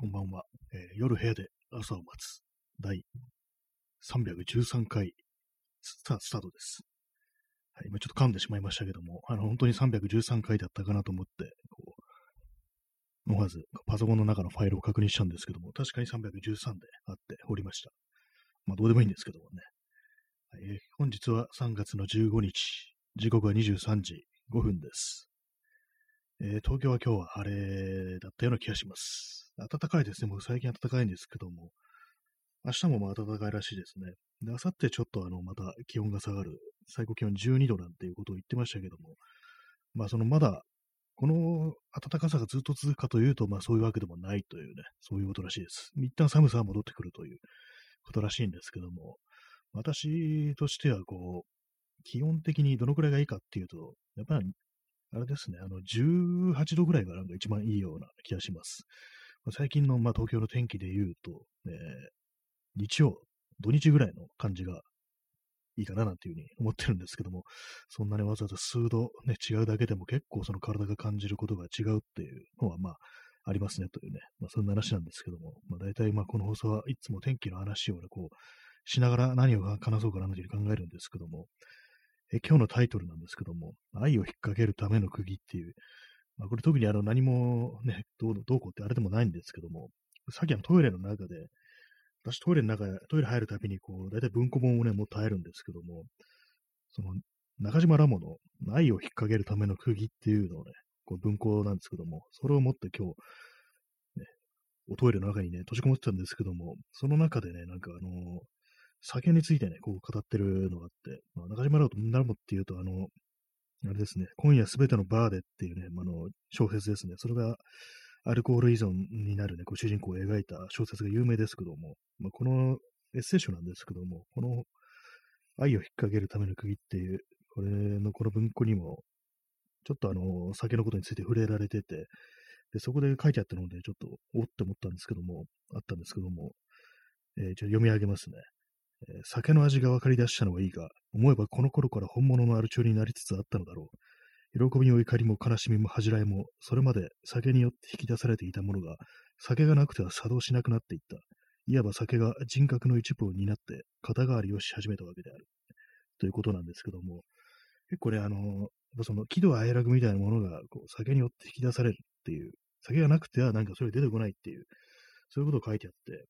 こんばんは、えー夜部屋で朝を待つ第313回スタスタートです。はい、今ちょっと噛んでしまいましたけども、あの、本当に313回だったかなと思って、こう、思わずパソコンの中のファイルを確認したんですけども、確かに313であっておりました。まあ、どうでもいいんですけどもね。はいえ本日は3月の15日、時刻は23時5分です。えー東京は今日は晴れだったような気がします。暖かいですね。もう最近暖かいんですけども、明日もまあ暖かいらしいですね。で、明後日ちょっとあの、また気温が下がる、最高気温12度なんていうことを言ってましたけども、まあそのまだ、この暖かさがずっと続くかというと、まあそういうわけでもないというね、そういうことらしいです。一旦寒さは戻ってくるということらしいんですけども、私としてはこう、気温的にどのくらいがいいかっていうと、やっぱりあれですね、あの、18度ぐらいがなんか一番いいような気がします。最近の、まあ、東京の天気で言うと、えー日曜、土日ぐらいの感じがいいかななんていうふうに思ってるんですけども、そんなにわざわざ数度ね、違うだけでも結構その体が感じることが違うっていうのは、まあ、ありますねというね、まあ、そんな話なんですけども、まあ、大体まあ、この放送はいつも天気の話をね、こう、しながら何を話そうかなというふうに考えるんですけども、え今日のタイトルなんですけども、愛を引っ掛けるための釘っていう、まあ、これ特にあの何もね、どうどうこうってあれでもないんですけども、さっきのトイレの中で、私トイレの中、トイレ入るたびにこう、大体文庫本をね、持って入るんですけども、その中島ラモの愛を引っ掛けるための釘っていうのをね、こう文庫なんですけども、それを持って今日、ね、おトイレの中にね、閉じこもってたんですけども、その中でね、なんかあの酒についてね、こう語ってるのがあって、まあ、中島ラモっていうと、あの、あれですね、今夜すべてのバーでっていうね、あの、小説ですね。それがアルコール依存になるね、こう主人公を描いた小説が有名ですけども、まあ、このエッセイ集なんですけども、この愛を引っ掛けるための釘っていう、これのこの文庫にも、ちょっとあの、酒のことについて触れられてて、で、そこで書いてあったので、ちょっと、おって思ったんですけども、あったんですけども、えー、ちょ読み上げますね。酒の味が分かり出したのはいいが、思えばこの頃から本物のアル中になりつつあったのだろう。喜びも怒りも悲しみも恥じらいも、それまで酒によって引き出されていたものが、酒がなくては作動しなくなっていった。いわば酒が人格の一部を担って肩代わりをし始めたわけである。ということなんですけども、結構ね、あの、その喜怒哀楽みたいなものがこう酒によって引き出されるっていう、酒がなくてはなんかそれ出てこないっていう、そういうことを書いてあって、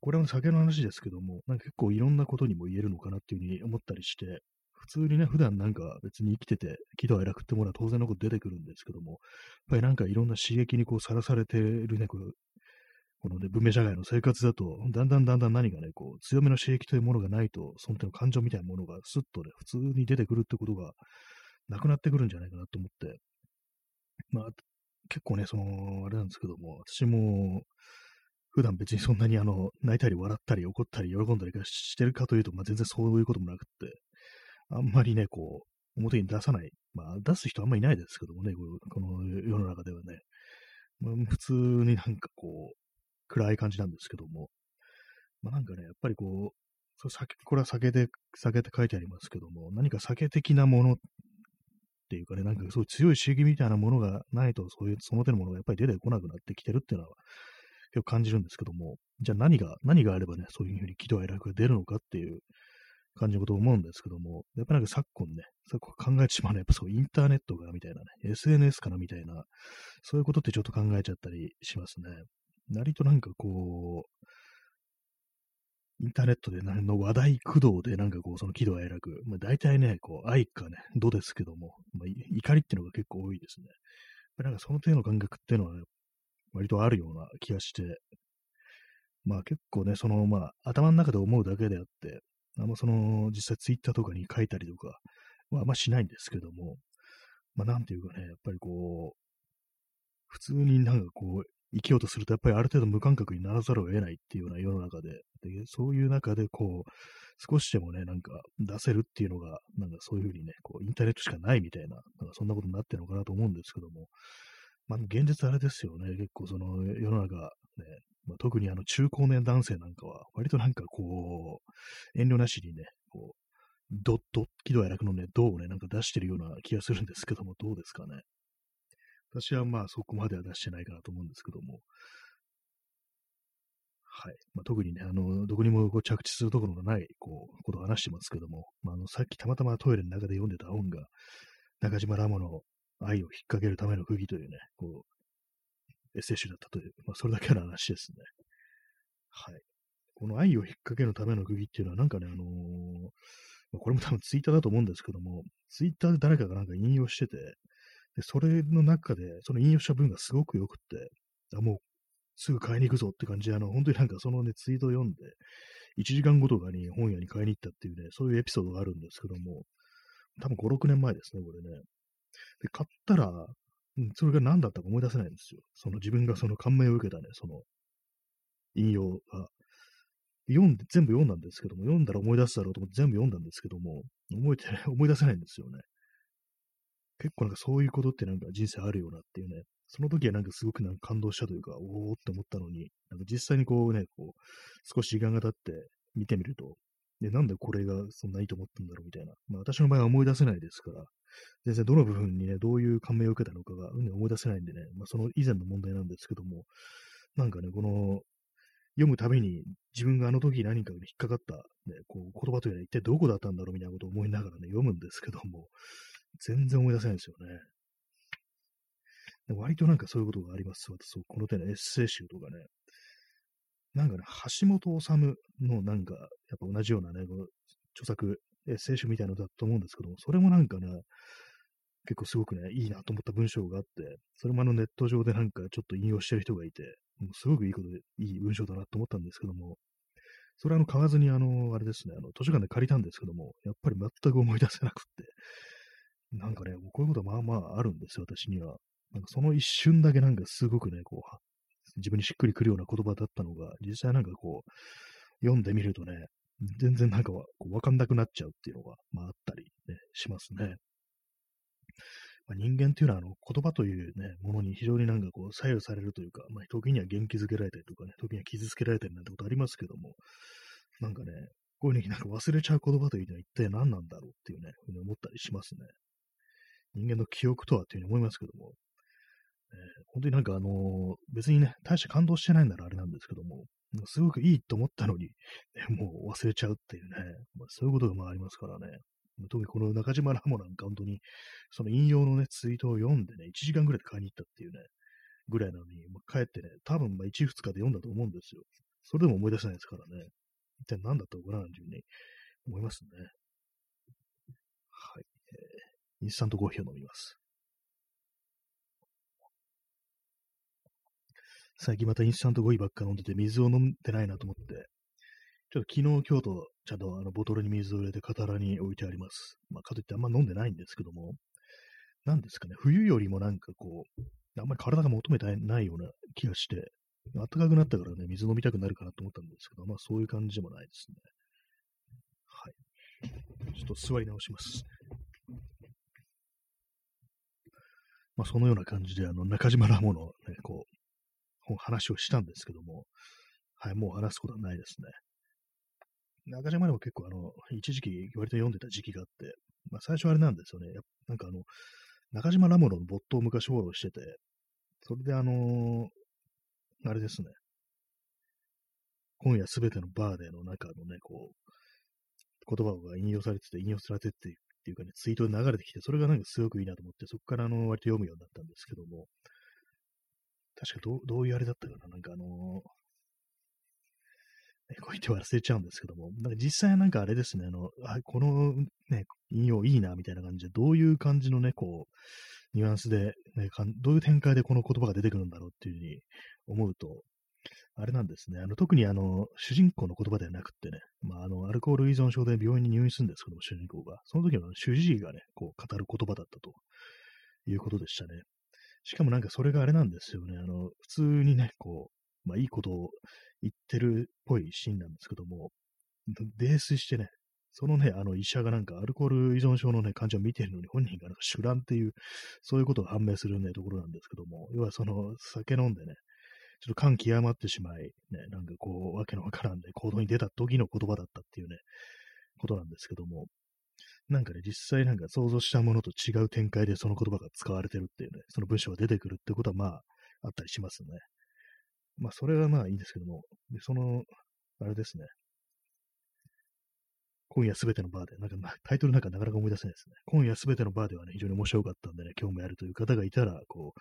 これは酒の話ですけども、なんか結構いろんなことにも言えるのかなっていうふうに思ったりして、普通にね、普段なんか別に生きてて、喜怒哀楽ってものは当然のこと出てくるんですけども、やっぱりなんかいろんな刺激にこうさらされてるね、こうこのね、文明社会の生活だと、だんだんだんだん何かね、こう、強めの刺激というものがないと、その手の感情みたいなものがスッとね、普通に出てくるってことがなくなってくるんじゃないかなと思って、まあ、結構ね、その、あれなんですけども、私も、普段別にそんなにあの、泣いたり笑ったり怒ったり喜んだりしてるかというと、まあ全然そういうこともなくって、あんまりね、こう、表に出さない。まあ出す人あんまりいないですけどもね、この世の中ではね。まあ、普通になんかこう、暗い感じなんですけども。まあなんかね、やっぱりこう、酒これは酒で、酒って書いてありますけども、何か酒的なものっていうかね、なんかそういう強い刺激みたいなものがないと、そういう、その手のものがやっぱり出てこなくなってきてるっていうのは、結構感じるんですけども、じゃあ何が、何があればね、そういうふうに喜怒哀楽が出るのかっていう感じのことを思うんですけども、やっぱなんか昨今ね、昨今考えてしまうのは、やっぱそうインターネットがみたいなね、SNS かなみたいな、そういうことってちょっと考えちゃったりしますね。割となんかこう、インターネットで何の話題駆動でなんかこう、その喜怒哀楽、まあ大体ね、こう、愛かね、どですけども、まあ、怒りっていうのが結構多いですね。なんかその程度の感覚っていうのは、ね、割とあるような気がして、まあ結構ね、そのまあ頭の中で思うだけであって、あんまその実際ツイッターとかに書いたりとかはあんましないんですけども、まあなんていうかね、やっぱりこう、普通になんかこう、生きようとするとやっぱりある程度無感覚にならざるを得ないっていうような世の中で、でそういう中でこう、少しでもね、なんか出せるっていうのが、なんかそういうふうにね、こう、インターネットしかないみたいな、なんかそんなことになってるのかなと思うんですけども、まあ、現実あれですよね。結構その世の中、ね、まあ、特にあの中高年男性なんかは、割となんかこう、遠慮なしにね、こう、ドッド、喜怒哀楽のね、ドをね、なんか出してるような気がするんですけども、どうですかね。私はまあそこまでは出してないかなと思うんですけども、はい。まあ、特にね、あの、どこにもこう着地するところのない、こう、ことを話してますけども、まあ、あの、さっきたまたまトイレの中で読んでた本が、中島ラモの愛を引っ掛けるための釘というね、こう、エッセイ集だったという、まあ、それだけの話ですね。はい。この愛を引っ掛けるための釘っていうのは、なんかね、あのー、これも多分ツイッターだと思うんですけども、ツイッターで誰かがなんか引用してて、で、それの中で、その引用した文がすごく良くって、あ、もう、すぐ買いに行くぞって感じで、あの、本当になんかそのね、ツイートを読んで、1時間後とかに本屋に買いに行ったっていうね、そういうエピソードがあるんですけども、多分5、6年前ですね、これね。で、買ったら、うん、それが何だったか思い出せないんですよ。その自分がその感銘を受けたね、その引用が。読んで、全部読んだんですけども、読んだら思い出すだろうと思って全部読んだんですけども、覚えて、思い出せないんですよね。結構なんかそういうことってなんか人生あるよなっていうね、その時はなんかすごくなんか感動したというか、おおって思ったのに、なんか実際にこうね、こう、少し時間が経って見てみると、で、なんでこれがそんないいと思ったんだろうみたいな。まあ私の場合は思い出せないですから、全然どの部分にね、どういう感銘を受けたのかが、うん、思い出せないんでね、まあその以前の問題なんですけども、なんかね、この読むたびに自分があの時何かに引っかかった、ね、こう言葉というのは一体どこだったんだろうみたいなことを思いながらね、読むんですけども、全然思い出せないんですよね。割となんかそういうことがあります。私、この手のエッセイ集とかね。なんかね、橋本治のなんか、やっぱ同じようなね、この著作、エッセイ集みたいなのだと思うんですけども、それもなんかね、結構すごくね、いいなと思った文章があって、それもあのネット上でなんかちょっと引用してる人がいて、もうすごくいいことで、いい文章だなと思ったんですけども、それあの買わずにあの、あれですね、あの図書館で借りたんですけども、やっぱり全く思い出せなくって、なんかね、こういうことはまあまああるんですよ、私には。なんかその一瞬だけなんかすごくね、こう、自分にしっくりくるような言葉だったのが、実際なんかこう、読んでみるとね、全然なんかわかんなくなっちゃうっていうのが、まああったりね、しますね。まあ、人間っていうのはあの言葉というね、ものに非常になんかこう左右されるというか、まあ時には元気づけられたりとかね、時には傷つけられたりなんてことありますけども、なんかね、こういうふうになんか忘れちゃう言葉というのは一体何なんだろうっていうね、ふうに思ったりしますね。人間の記憶とはっていうふうに思いますけども、え、本当になんかあの、別にね、大して感動してないならあれなんですけども、すごくいいと思ったのに、ね、もう忘れちゃうっていうね、まあ、そういうことがまあありますからね。特にこの中島ラモなんか本当に、その引用のね、ツイートを読んでね、1時間ぐらいで買いに行ったっていうね、ぐらいなのに、まあ、帰ってね、多分まあ1、2日で読んだと思うんですよ。それでも思い出せないですからね。一体何だったのかな、というふうに思いますね。はい。えー、インスタントコーヒーを飲みます。最近またインスタントコーヒーばっか飲んでて水を飲んでないなと思って、ちょっと昨日、今日と、ちゃんとあのボトルに水を入れて肩らに置いてあります。まあ、かといってあんま飲んでないんですけども、なんですかね、冬よりもなんかこう、あんまり体が求めてないような気がして、暖かくなったからね、水飲みたくなるかなと思ったんですけど、まあそういう感じでもないですね。はい。ちょっと座り直します。まあそのような感じで、あの、中島ラモのね、こう、話をしたんですけども、はい、もう話すことはないですね。中島でも結構あの、一時期割と読んでた時期があって、まあ最初あれなんですよね。なんかあの、中島ラモロのボットを昔フォローしてて、それであのー、あれですね。今夜すべてのバーデーの中のね、こう、言葉が引用されてて、引用されててっていうかね、ツイートで流れてきて、それがなんかすごくいいなと思って、そこからあの、割と読むようになったんですけども、確かどう、どういうあれだったかななんかあのー、こう言って忘れちゃうんですけども、なんか実際なんかあれですね、あの、あこのね、引用いいなみたいな感じで、どういう感じのね、こう、ニュアンスで、ね、どういう展開でこの言葉が出てくるんだろうっていうふうに思うと、あれなんですね。あの、特にあの、主人公の言葉ではなくってね、まあ、あの、アルコール依存症で病院に入院するんですけども、主人公が。その時の主治医がね、こう、語る言葉だったということでしたね。しかもなんかそれがあれなんですよね。あの、普通にね、こう、まあ、いいことを言ってるっぽいシーンなんですけども、泥酔してね、そのね、あの医者がなんかアルコール依存症のね、患者を見てるのに本人がなんか酒乱っていう、そういうことが判明するね、ところなんですけども、要はその酒飲んでね、ちょっと感極まってしまい、ね、なんかこう、わけのわからんで行動に出た時の言葉だったっていうね、ことなんですけども、なんかね、実際なんか想像したものと違う展開でその言葉が使われてるっていうね、その文章が出てくるってことはまあ、あったりしますね。まあ、それはまあいいんですけども、で、その、あれですね。今夜すべてのバーで、なんか、タイトルなんかなかなか思い出せないですね。今夜すべてのバーではね、非常に面白かったんでね、興味あるという方がいたら、こう、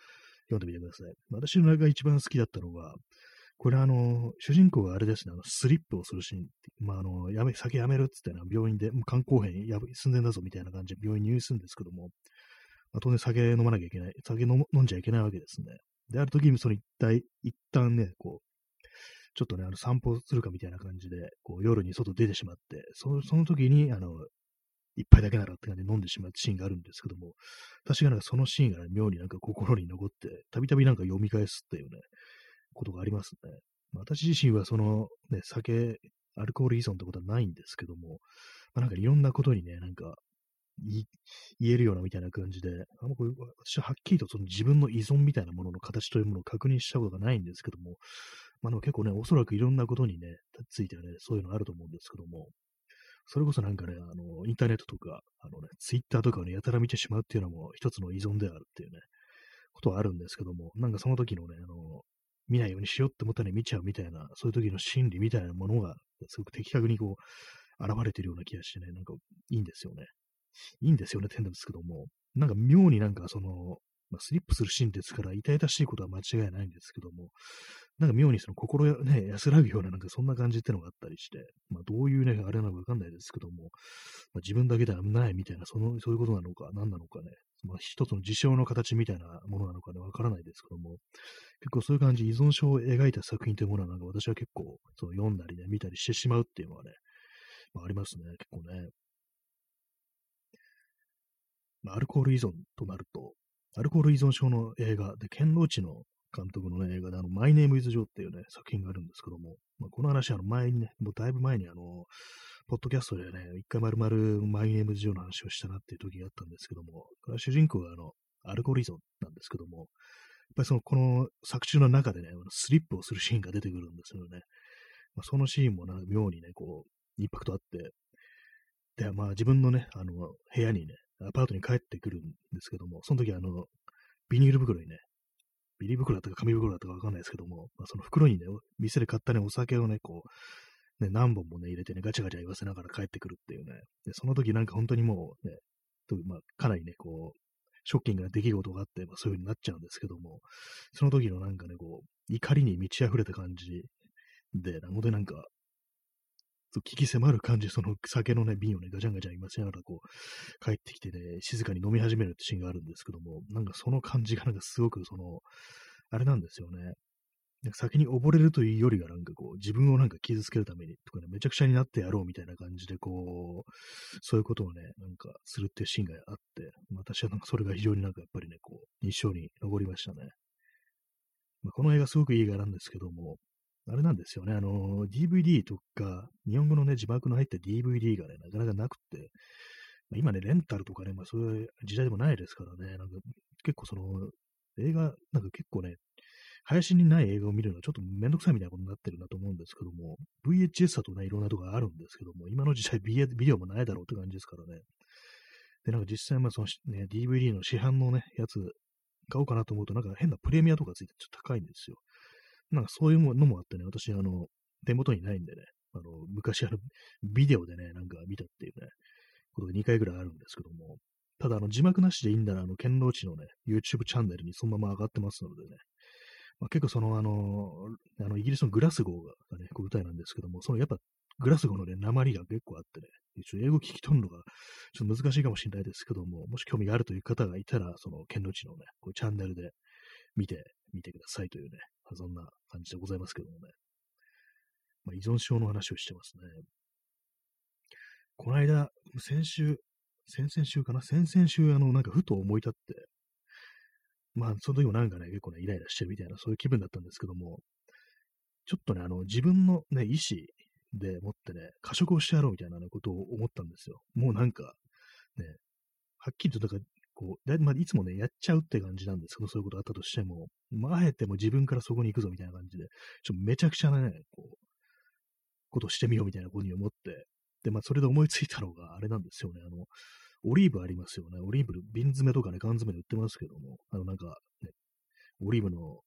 読んでみてください。私の中が一番好きだったのは、これあの、主人公があれですね、あの、スリップをするシーン。まあ、あの、やめ、酒やめるっつってな、病院で、もう肝硬変や寸前だぞみたいな感じで病院に入院するんですけども、まあ、当然酒飲まなきゃいけない、酒飲んじゃいけないわけですね。で、ある時にその一体、一旦ね、こう、ちょっとね、あの散歩するかみたいな感じで、こう夜に外出てしまって、そその時に、あの、一杯だけならって感じで飲んでしまうシーンがあるんですけども、私がなんかそのシーンが、ね、妙になんか心に残って、たびたびなんか読み返すっていうね、ことがありますね。私自身はその、ね、酒、アルコール依存ってことはないんですけども、まあ、なんかいろんなことにね、なんか言えるようなみたいな感じで、あんまこれ私ははっきりとその自分の依存みたいなものの形というものを確認したことがないんですけども、まあ、でも結構ね、おそらくいろんなことにね、ついてはね、そういうのあると思うんですけども、それこそなんかね、あの、インターネットとか、あのね、ツイッターとかをね、やたら見てしまうっていうのも一つの依存であるっていうね、ことはあるんですけども、なんかその時のね、あの、見ないようにしようって思ったら見ちゃうみたいな、そういう時の心理みたいなものが、すごく的確にこう、現れてるような気がしてね、なんかいいんですよね。いいんですよね、点ですけども、なんか妙になんかその、まあ、スリップするシーンですから、痛々しいことは間違いないんですけども、なんか妙にその心、ね、安らぐようななんかそんな感じってのがあったりして、まあどういうね、あれなのかわかんないですけども、まあ、自分だけではないみたいな、その、そういうことなのか、何なのかね、まあ一つの事象の形みたいなものなのかね、わからないですけども、結構そういう感じ、依存症を描いた作品というものはなんか私は結構、その読んだりね、見たりしてしまうっていうのはね、まあ、ありますね、結構ね。まあ、アルコール依存となると、アルコール依存症の映画で、ケンローチの監督の、ね、映画で、あの、マイネームイズジョーっていうね、作品があるんですけども、まあ、この話、あの、前にね、もうだいぶ前にあの、ポッドキャストでね、一回丸々マイネームズジョーの話をしたなっていう時があったんですけども、これは主人公があの、アルコール依存なんですけども、やっぱりその、この作中の中でね、スリップをするシーンが出てくるんですよね。まあ、そのシーンもな、妙にね、こう、インパクトあって、で、まあ自分のね、あの、部屋にね、アパートに帰ってくるんですけども、その時あの、ビニール袋にね、ビニール袋だったか紙袋だったかわかんないですけども、まあ、その袋にね、店で買ったね、お酒をね、こう、ね、何本もね、入れてね、ガチャガチャ言わせながら帰ってくるっていうね。で、その時なんか本当にもうね、まあ、かなりね、こう、ショッキングな出来事があって、まあ、そういう風になっちゃうんですけども、その時のなんかね、こう、怒りに満ち溢れた感じで、本当になんか、聞き迫る感じ、その酒のね、瓶をね、ガチャンガチャン今しながらこう、帰ってきてね、静かに飲み始めるってシーンがあるんですけども、なんかその感じがなんかすごくその、あれなんですよね。なんか先に溺れるというよりはなんかこ自分をなんか傷つけるためにとかね、めちゃくちゃになってやろうみたいな感じでこう、そういうことをね、なんかするっていうシーンがあって、私はなんかそれが非常になんかやっぱりね、こう、印象に残りましたね。まあ、この映画すごくいい映画なんですけども、あれなんですよね、あの、DVD とか、日本語のね、字幕の入った DVD がね、なかなかなくて、まあ、今ね、レンタルとかね、まあそういう時代でもないですからね、なんか結構その、映画、なんか結構ね、配信にない映画を見るのはちょっとめんどくさいみたいなことになってるなと思うんですけども、VHS だとね、いろんなとこあるんですけども、今の時代ビデオもないだろうって感じですからね。で、なんか実際、まあそのね、DVD の市販のね、やつ買おうかなと思うと、なんか変なプレミアとかついてちょっと高いんですよ。なんかそういうのもあってね、私、あの、手元にないんでね、あの、昔あの、ビデオでね、なんか見たっていうね、ことが2回ぐらいあるんですけども、ただ、あの、字幕なしでいいんなら、あの、剣道地のね、YouTube チャンネルにそのまま上がってますのでね、まあ、結構その、あの、あの、イギリスのグラスゴーがね、こう舞台なんですけども、そのやっぱ、グラスゴーのね、鉛が結構あってね、一応英語聞き取るのがちょっと難しいかもしれないですけども、もし興味があるという方がいたら、その、剣道地のね、こうチャンネルで見てみてくださいというね、そんな感じでございますけどもね。まあ、依存症の話をしてますね。この間、先週、先々週かな先々週、あの、なんかふと思い立って、まあ、その時もなんかね、結構ね、イライラしてるみたいな、そういう気分だったんですけども、ちょっとね、あの、自分のね、意思でもってね、過食をしてやろうみたいな、ね、ことを思ったんですよ。もうなんか、ね、はっきりと、だから、こう、だまあ、いつもね、やっちゃうって感じなんですけど、そういうことあったとしても、まあ、あえても自分からそこに行くぞみたいな感じで、ちょっとめちゃくちゃなね、こう、ことしてみようみたいなことに思って、で、まあ、それで思いついたのが、あれなんですよね、あの、オリーブありますよね。オリーブ、瓶詰めとかね、缶詰で売ってますけども、あの、なんか、ね、オリーブの、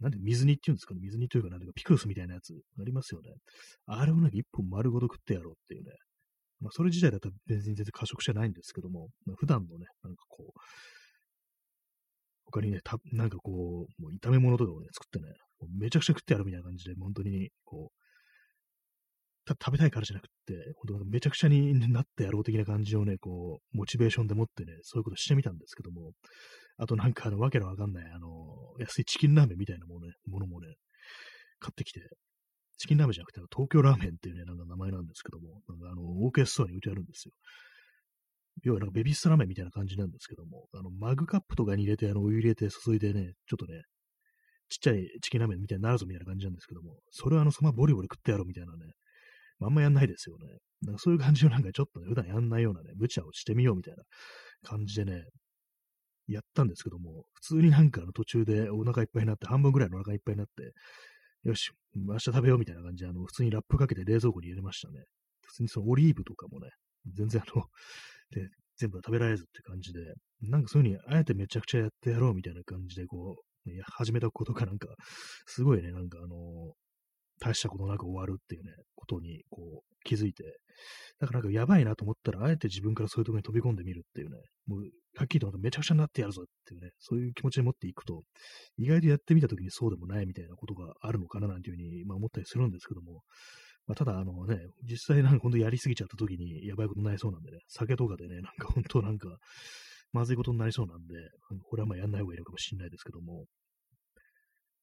なんで水煮っていうんですかね、水煮というか、なんか、ピクルスみたいなやつありますよね。あれをなんか一本丸ごと食ってやろうっていうね。まあ、それ自体だったら別に全然過食じゃないんですけども、まあ、普段のね、なんかこう、他にね、たなんかこう、もう炒め物とかをね、作ってね、めちゃくちゃ食ってやるみたいな感じで、本当に、こうう、食べたいからじゃなくって、本当めちゃくちゃになってやろう的な感じをね、こう、モチベーションでもってね、そういうことしてみたんですけども、あとなんかあの、わけのわかんない、あの、安いチキンラーメンみたいなものね、ものもね、買ってきて、チキンラーメンじゃなくて、東京ラーメンっていうね、なんか名前なんですけども、なんかあの、オーケストラに置いてあるんですよ。要はなんかベビースターラーメンみたいな感じなんですけども、あの、マグカップとかに入れて、あの、お湯入れて注いでね、ちょっとね、ちっちゃいチキンラーメンみたいになるぞみたいな感じなんですけども、それはあの、そのままボリボリ食ってやろうみたいなね、あんまやんないですよね。なんかそういう感じのなんかちょっとね、普段やんないようなね、無茶をしてみようみたいな感じでね、やったんですけども、普通になんかの途中でお腹いっぱいになって、半分ぐらいのお腹いっぱいになって、よし、明日食べようみたいな感じで、あの、普通にラップかけて冷蔵庫に入れましたね。普通にそのオリーブとかもね、全然あの、で、全部食べられずって感じで、なんかそういう風にあえてめちゃくちゃやってやろうみたいな感じで、こう、始めたことかなんか、すごいね、なんかあの、大したことなく終わるっていうね、ことにこう気づいて、だからなんかやばいなと思ったら、あえて自分からそういうところに飛び込んでみるっていうね、もう、はっきりとめちゃくちゃになってやるぞっていうね、そういう気持ちで持っていくと、意外とやってみたときにそうでもないみたいなことがあるのかななんていうふうに、まあ、思ったりするんですけども、まあ、ただ、あのね、実際なんか本当やりすぎちゃったときにやばいことになりそうなんでね、酒とかでね、なんか本当なんか、まずいことになりそうなんで、これはまあやんない方がいいのかもしれないですけども、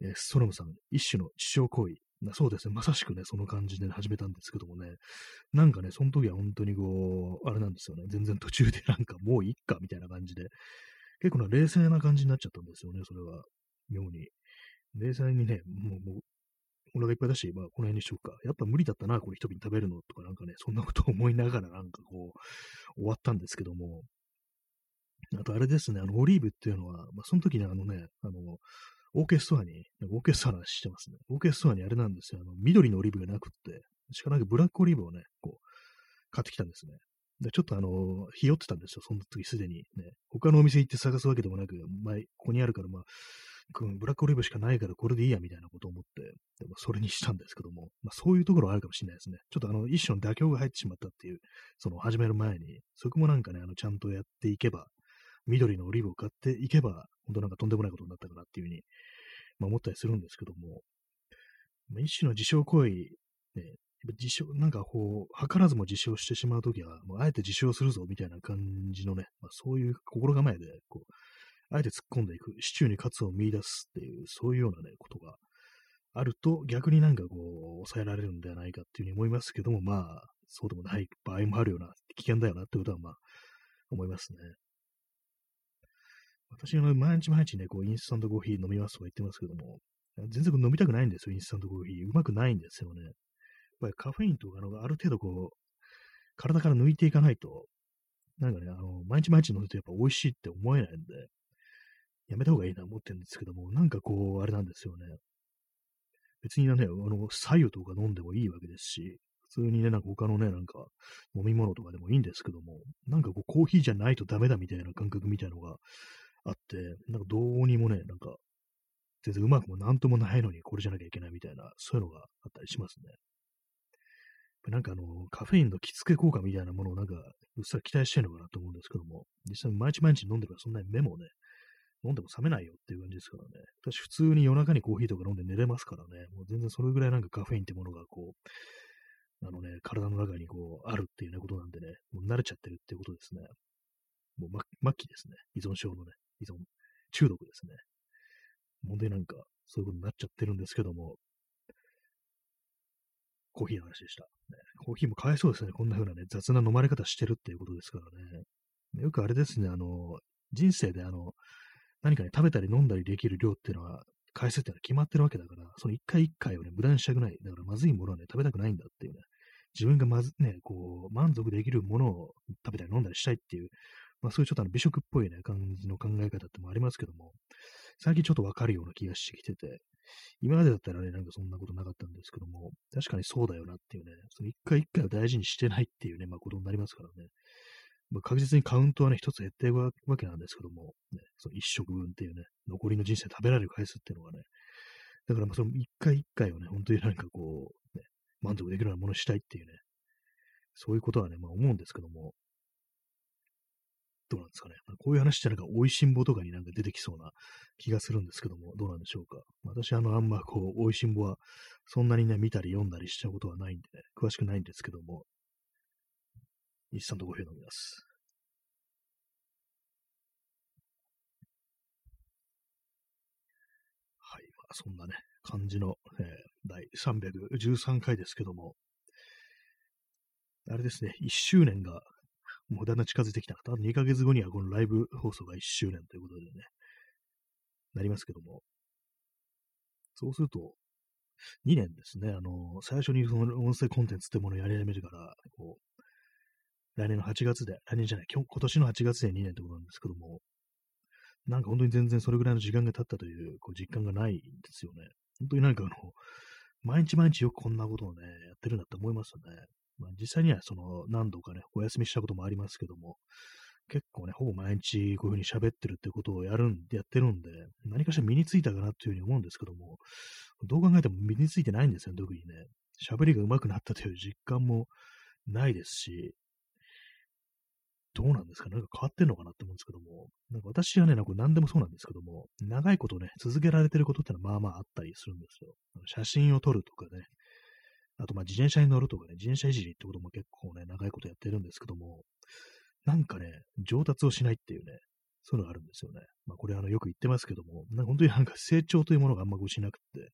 えー、ストロムさん、一種の自傷行為、そうですね。まさしくね、その感じで始めたんですけどもね。なんかね、その時は本当にこう、あれなんですよね。全然途中でなんかもういっかみたいな感じで、結構な冷静な感じになっちゃったんですよね、それは。妙に。冷静にね、もう、もうお腹いっぱいだし、まあ、この辺にしようか。やっぱ無理だったな、これ一瓶食べるのとかなんかね、そんなことを思いながらなんかこう、終わったんですけども。あとあれですね、あの、オリーブっていうのは、まあ、その時にあのね、あの、オーケストラに、オーケストラしてますね。オーケストラにあれなんですよ。あの、緑のオリーブがなくって、しかなくブラックオリーブをね、こう、買ってきたんですね。で、ちょっとあの、ひよってたんですよ。その時すでにね。他のお店行って探すわけでもなく、前、ここにあるから、まあ、ブラックオリーブしかないからこれでいいやみたいなことを思って、でもそれにしたんですけども、まあ、そういうところはあるかもしれないですね。ちょっとあの、一種の妥協が入ってしまったっていう、その始める前に、そこもなんかね、あの、ちゃんとやっていけば、緑のオリーブを買っていけば、本当なんかとんでもないことになったかなっていうふうにまあ、思ったりするんですけども、まあ、一種の自傷行為、ね、自傷、なんかこう、図らずも自傷してしまうときは、もうあえて自傷するぞみたいな感じのね、まあ、そういう心構えで、こう、あえて突っ込んでいく、シチューに活を見出すっていう、そういうようなね、ことがあると、逆になんかこう、抑えられるんではないかっていうふうに思いますけども、まあ、そうでもない場合もあるような、危険だよなってことは、まあ、思いますね。私は毎日毎日ね、こう、インスタントコーヒー飲みますとか言ってますけども、全然飲みたくないんですよ、インスタントコーヒー。うまくないんですよね。やっぱりカフェインとかのある程度こう、体から抜いていかないと、なんかね、あの、毎日毎日飲むとやっぱ美味しいって思えないんで、やめた方がいいな思ってるんですけども、なんかこう、あれなんですよね。別にね、あの、左右とか飲んでもいいわけですし、普通にね、なんか他のね、なんか飲み物とかでもいいんですけども、なんかこうコーヒーじゃないとダメだみたいな感覚みたいなのがあって、なんかどうにもね、なんか、全然うまくもなんともないのにこれじゃなきゃいけないみたいな、そういうのがあったりしますね。なんかあの、カフェインの着付け効果みたいなものをなんか、うっすら期待してるのかなと思うんですけども、実際毎日毎日飲んでればそんなに目もね、飲んでも冷めないよっていう感じですからね。私普通に夜中にコーヒーとか飲んで寝れますからね、もう全然それぐらいなんかカフェインってものがこう、あのね、体の中にこう、あるっていうね、ことなんでね、もう慣れちゃってるっていうことですね。もう末期ですね。依存症のね。依存、中毒ですね。問題なんか、そういうことになっちゃってるんですけども、コーヒーの話でした。ね、コーヒーもかわいそうですね。こんな風なね、雑な飲まれ方してるっていうことですからね。よくあれですね、あの、人生であの、何かね、食べたり飲んだりできる量っていうのは、回数っていうのは決まってるわけだから、その一回一回をね、無駄にしたくない。だからまずいものはね、食べたくないんだっていうね、自分がまずね、こう、満足できるものを食べたり飲んだりしたいっていうまあそういうちょっとあの美食っぽいね、感じの考え方ってもありますけども、最近ちょっとわかるような気がしてきてて、今までだったらね、なんかそんなことなかったんですけども、確かにそうだよなっていうね、その一回一回を大事にしてないっていうね、まあことになりますからね。まあ、確実にカウントはね、一つ減っていくわけなんですけども、ね、その一食分っていうね、残りの人生食べられる回数っていうのがね、だからまあその一回一回をね、本当になんかこう、ね、満足できるようなものにしたいっていうね、そういうことはね、まあ思うんですけども、どうなんですかね。こういう話ってなんか、美味しんぼとかになんか出てきそうな気がするんですけども、どうなんでしょうか。私、あの、あんまこう、美味しんぼは、そんなにね、見たり読んだりしたことはないんで、ね、詳しくないんですけども、一さんとご評飲みます。はい。まあ、そんなね、感じの、えー、第313回ですけども、あれですね、1周年がもうだんだん近づいてきた。多分2ヶ月後にはこのライブ放送が1周年ということでね、なりますけども。そうすると、2年ですね。あの、最初にその音声コンテンツってものをやり始めてから、こう、来年の8月で、来年じゃない、今今年の8月で2年ってことなんですけども、なんか本当に全然それぐらいの時間が経ったというこう実感がないんですよね。本当になんかあの、毎日毎日よくこんなことをね、やってるんだって思いますよね。まあ、実際にはその何度かね、お休みしたこともありますけども、結構ね、ほぼ毎日こういうふうに喋ってるってことをやるんで、やってるんで、何かしら身についたかなっていうふうに思うんですけども、どう考えても身についてないんですよ、特にね。喋りが上手くなったという実感もないですし、どうなんですかなんか変わってんのかなって思うんですけども、なんか私はね、なんか何でもそうなんですけども、長いことね、続けられてることってのはまあまああったりするんですよ。写真を撮るとかね、あと、まあ、自転車に乗るとかね、自転車いじりってことも結構ね、長いことやってるんですけども、なんかね、上達をしないっていうね、そういうのがあるんですよね。まあ、これあの、よく言ってますけども、本当になんか成長というものがあんましなくて、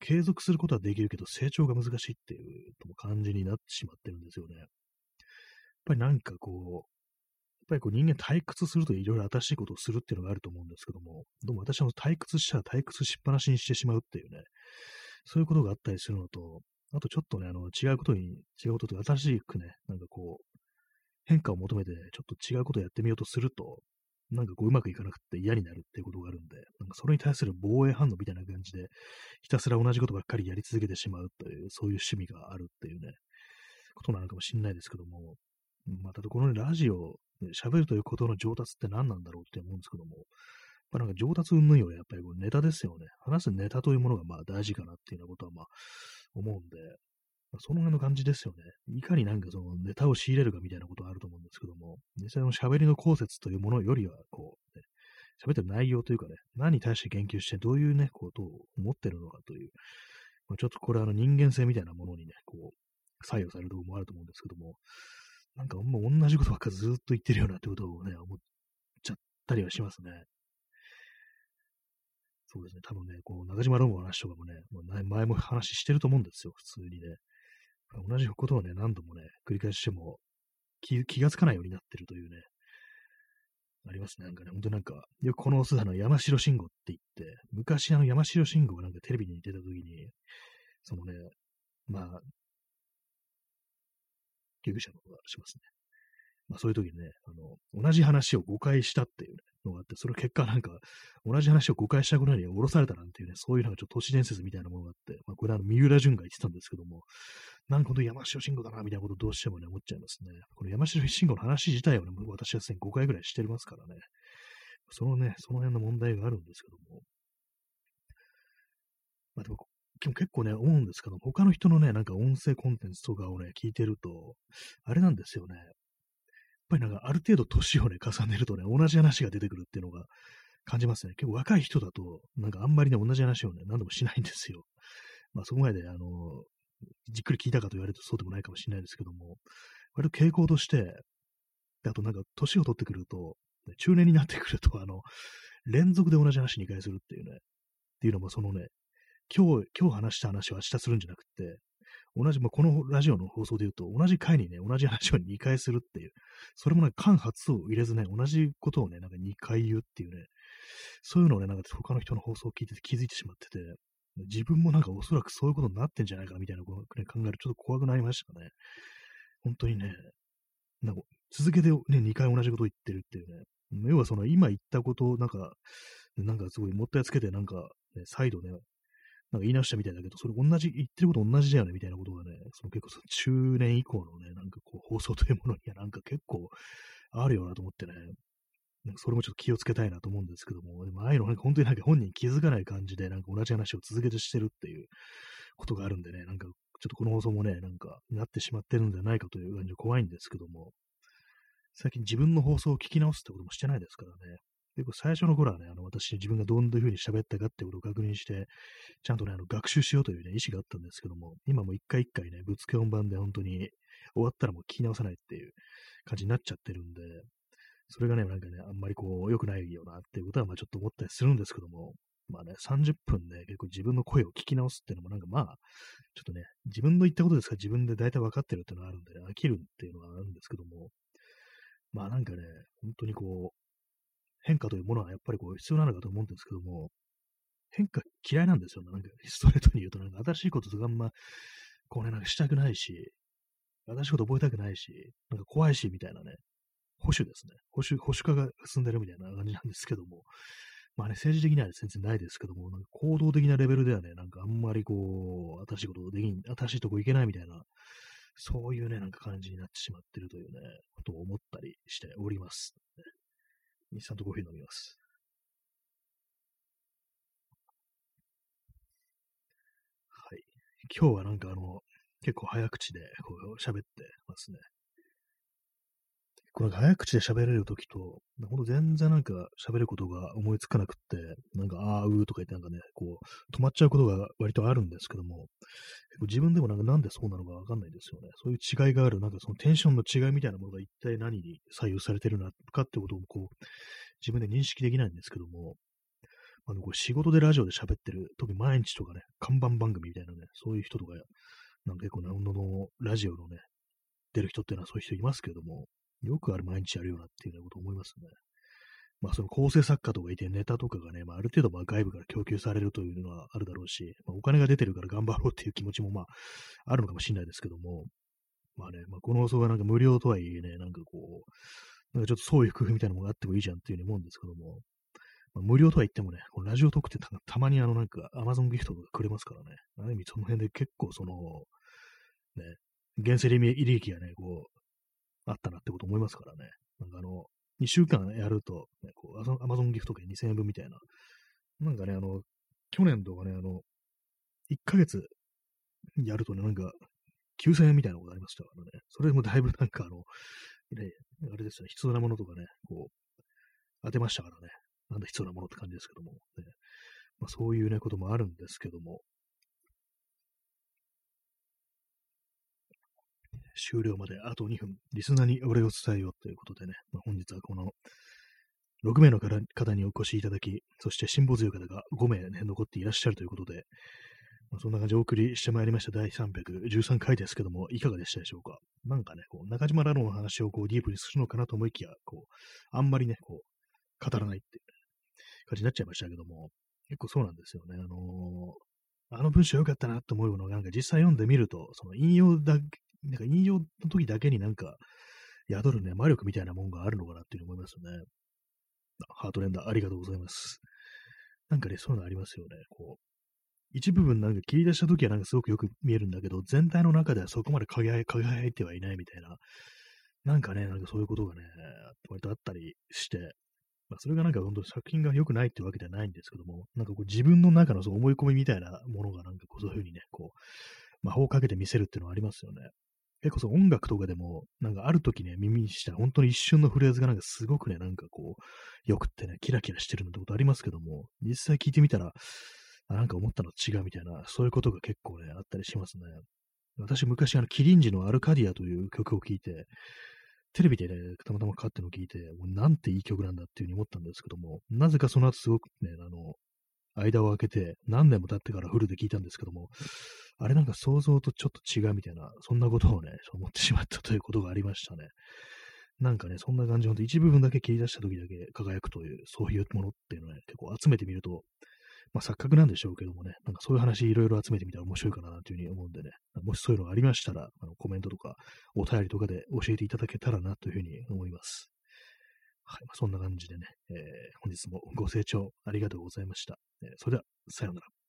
継続することはできるけど、成長が難しいっていう感じになってしまってるんですよね。やっぱりなんかこう、やっぱりこう人間退屈するといろいろ新しいことをするっていうのがあると思うんですけども、どうも私は退屈したら退屈しっぱなしにしてしまうっていうね、そういうことがあったりするのと、あとちょっとね、あの、違うことに、違うことと新しくね、なんかこう、変化を求めて、ちょっと違うことをやってみようとすると、なんかこう、うまくいかなくて嫌になるっていうことがあるんで、なんかそれに対する防衛反応みたいな感じで、ひたすら同じことばっかりやり続けてしまうという、そういう趣味があるっていうね、ことなのかもしれないですけども、またこの、ね、ラジオ、喋るということの上達って何なんだろうって思うんですけども、ぱなんか上達云々よりやっぱりこうネタですよね。話すネタというものがまあ大事かなっていうようなことはまあ思うんで、その辺の感じですよね。いかになんかそのネタを仕入れるかみたいなことがあると思うんですけども、実際の喋りの口説というものよりは、こう、ね、喋ってる内容というかね、何に対して言及してどういうね、ことを思ってるのかという、まあ、ちょっとこれあの人間性みたいなものにね、こう、作用されるところもあると思うんですけども、なんかもう同じことばっかずっと言ってるようなってことをね、思っちゃったりはしますね。そうですね、多分ね、こう、中島ロムの話とかもね、もう前も話してると思うんですよ、普通にね。同じことをね、何度もね、繰り返しても気、気がつかないようになってるというね、ありますね。なんかね、ほんとなんか、よくこのあの山城慎吾って言って、昔あの山城慎吾がなんかテレビに出た時に、そのね、まあ、救急車の方がしますね。まあそういう時にね、あの、同じ話を誤解したっていうのがあって、それ結果なんか、同じ話を誤解したぐらいに降ろされたなんていうね、そういうなんかちょっと都市伝説みたいなものがあって、まあこれあの、三浦淳が言ってたんですけども、なんかほんと山城慎吾だな、みたいなことどうしてもね、思っちゃいますね。この山城慎吾の話自体はね、私はすでに5回ぐらいしてますからね。そのね、その辺の問題があるんですけども。まあでも、結構ね、思うんですけど、他の人のね、なんか音声コンテンツとかをね、聞いてると、あれなんですよね。ぱりなんかある程度年をね、重ねるとね、同じ話が出てくるっていうのが感じますね。結構若い人だと、なんかあんまりね、同じ話をね、何度もしないんですよ。まあそこまで、あの、じっくり聞いたかと言われるとそうでもないかもしれないですけども、割と傾向として、あとなんか年を取ってくると、中年になってくると、あの、連続で同じ話2回するっていうね、っていうのもそのね、今日、今日話した話を明日するんじゃなくて、同じ、まあ、このラジオの放送で言うと、同じ回にね、同じ話を2回するっていう、それもね、間髪を入れずね、同じことをね、なんか2回言うっていうね、そういうのをね、なんか他の人の放送を聞いてて気づいてしまってて、自分もなんかおそらくそういうことになってんじゃないかなみたいなことを、考えるとちょっと怖くなりましたね。本当にね、なんか続けてね、2回同じことを言ってるっていうね、要はその今言ったことをなんか、なんかすごいもったいつけてなんか、ね、再度ね、なんか言い直したみたいだけど、それ同じ、言ってること同じだよね、みたいなことがね、その結構その中年以降のね、なんかこう放送というものにはなんか結構あるよなと思ってね、なんかそれもちょっと気をつけたいなと思うんですけども、でもああいうのなんか本当になんか本人気づかない感じで、なんか同じ話を続けてしてるっていうことがあるんでね、なんかちょっとこの放送もね、なんかなってしまってるんじゃないかという感じで怖いんですけども、最近自分の放送を聞き直すってこともしてないですからね。結構最初の頃はね、あの私自分がどんな風に喋ったかってことを確認して、ちゃんとね、あの学習しようというね、意思があったんですけども、今も一回一回ね、ぶつけ本番で本当に終わったらもう聞き直さないっていう感じになっちゃってるんで、それがね、なんかね、あんまりこう、良くないよなっていうことは、まあちょっと思ったりするんですけども、まあね、30分ね、結構自分の声を聞き直すっていうのもなんかまあ、ちょっとね、自分の言ったことですから自分で大体分かってるっていうのがあるんで、ね、飽きるっていうのはあるんですけども、まあなんかね、本当にこう、変化というものはやっぱりこう必要なのかと思うんですけども、変化嫌いなんですよね。なんか ストレートに言うと、なんか新しいこととかあんま、こうね、なんかしたくないし、新しいこと覚えたくないし、なんか怖いし、みたいなね、保守ですね。保守、保守化が進んでるみたいな感じなんですけども、まあね、政治的には全然ないですけども、なんか行動的なレベルではね、なんかあんまりこう、新しいことできん、新しいとこ行けないみたいな、そういうね、なんか感じになってしまってるというね、ことを思ったりしております。インスタントコーヒー飲みます。はい。今日はなんかあの、結構早口でこう喋ってますね。これ早口で喋れるときと、ほんと全然なんか喋ることが思いつかなくって、なんか、あーうーとか言ってなんかね、こう、止まっちゃうことが割とあるんですけども、自分でもなんかなんでそうなのかわかんないですよね。そういう違いがある、なんかそのテンションの違いみたいなものが一体何に左右されてるのかってことをこう、自分で認識できないんですけども、あの、これ仕事でラジオで喋ってる、特に毎日とかね、看板番組みたいなね、そういう人とか、なんか結構な、のラジオのね、出る人っていうのはそういう人いますけども、よくある毎日やるよなっていうようなこと思いますね。まあその構成作家とかいてネタとかがね、まあある程度まあ外部から供給されるというのはあるだろうし、まあ、お金が出てるから頑張ろうっていう気持ちもまああるのかもしれないですけども、まあね、まあこの放送がなんか無料とはいえね、なんかこう、なんかちょっとそういう工夫みたいなものがあってもいいじゃんっていうふうに思うんですけども、まあ、無料とは言ってもね、このラジオトークってたまにあのなんか Amazon ギフトとかくれますからね、ある意味その辺で結構その、ね、原生利益がね、こう、あったなってこと思いますからね。なんかあの、2週間やると、ね、こう、アマゾンギフト券2000円分みたいな。なんかね、あの、去年とかね、あの、1ヶ月やるとね、なんか、9000円みたいなことありましたからね。それもだいぶなんかあの、ね、あれですよね、必要なものとかね、こう、当てましたからね。なんだ必要なものって感じですけども。ねまあ、そういうね、こともあるんですけども。終了まであと2分、リスナーにお礼を伝えようということでね、まあ、本日はこの6名の方にお越しいただき、そして辛抱強い方が5名ね、残っていらっしゃるということで、まあ、そんな感じでお送りしてまいりました第313回ですけども、いかがでしたでしょうか？なんかね、こう中島ラロの話をこうディープにするのかなと思いきや、こう、あんまりね、こう、語らないって感じになっちゃいましたけども、結構そうなんですよね。あのー、あの文章良かったなと思うのが、なんか実際読んでみると、その引用だなんか引用の時だけになんか宿るね、魔力みたいなもんがあるのかなっていうふうに思いますよね。ハートレンダーありがとうございます。なんかね、そういうのありますよね。こう、一部分なんか切り出した時はなんかすごくよく見えるんだけど、全体の中ではそこまで輝輝いてはいないみたいな、なんかね、なんかそういうことがね、割とあったりして、まあ、それがなんか本当作品が良くないってわけではないんですけども、なんかこう自分の中のそう思い込みみたいなものがなんかこうそういうふうにね、こう、魔法をかけて見せるっていうのはありますよね。結構その音楽とかでも、なんかある時ね、耳にした本当に一瞬のフレーズがなんかすごくね、なんかこう、よくってね、キラキラしてるのってことありますけども、実際聞いてみたら、なんか思ったの違うみたいな、そういうことが結構ね、あったりしますね。私昔あの、キリンジのアルカディアという曲を聴いて、テレビでね、たまたまかかってのを聞いて、もうなんていい曲なんだっていうふうに思ったんですけども、なぜかその後すごくね、あの、間を空けて、何年も経ってからフルで聞いたんですけども、あれなんか想像とちょっと違うみたいな、そんなことをね、思ってしまったということがありましたね。なんかね、そんな感じ、ほんと一部分だけ切り出した時だけ輝くという、そういうものっていうのをね、結構集めてみると、まあ錯覚なんでしょうけどもね、なんかそういう話いろいろ集めてみたら面白いかなというふうに思うんでね、もしそういうのがありましたら、あのコメントとかお便りとかで教えていただけたらなというふうに思います。はい、まあ、そんな感じでね、えー、本日もご清聴ありがとうございました。えー、それでは、さようなら。